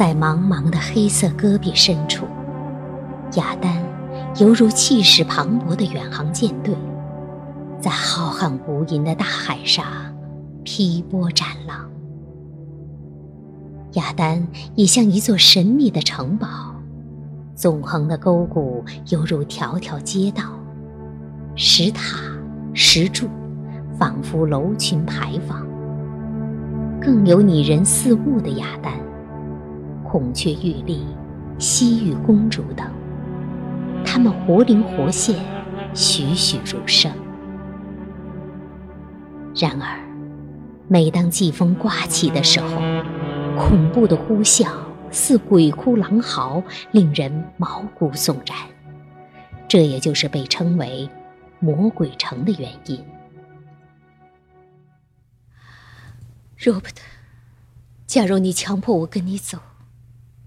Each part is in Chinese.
在茫茫的黑色戈壁深处，雅丹犹如气势磅礴的远航舰队，在浩瀚无垠的大海上劈波斩浪。雅丹也像一座神秘的城堡，纵横的沟谷犹如条条街道，石塔、石柱，仿佛楼群牌坊。更有拟人似物的雅丹。孔雀玉立、西域公主等，他们活灵活现，栩栩如生。然而，每当季风刮起的时候，恐怖的呼啸似鬼哭狼嚎，令人毛骨悚然。这也就是被称为“魔鬼城”的原因。Robert，假如你强迫我跟你走。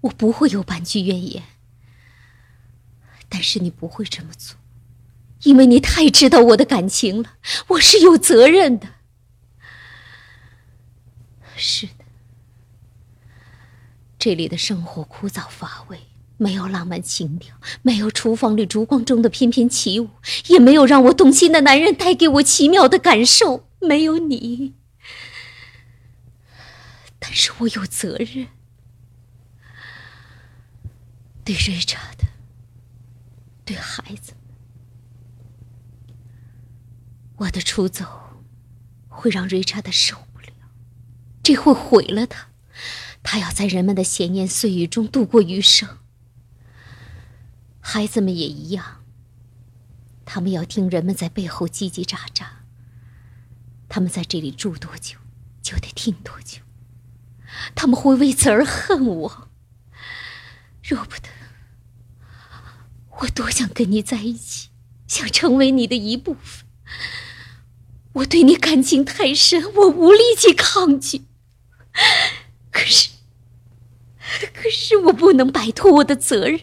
我不会有半句怨言，但是你不会这么做，因为你太知道我的感情了。我是有责任的。是的，这里的生活枯燥乏味，没有浪漫情调，没有厨房里烛光中的翩翩起舞，也没有让我动心的男人带给我奇妙的感受，没有你。但是我有责任。对瑞查的，对孩子，我的出走会让瑞查的受不了，这会毁了他。他要在人们的闲言碎语中度过余生。孩子们也一样，他们要听人们在背后叽叽喳喳。他们在这里住多久，就得听多久。他们会为此而恨我。若不得，我多想跟你在一起，想成为你的一部分。我对你感情太深，我无力气抗拒。可是，可是我不能摆脱我的责任。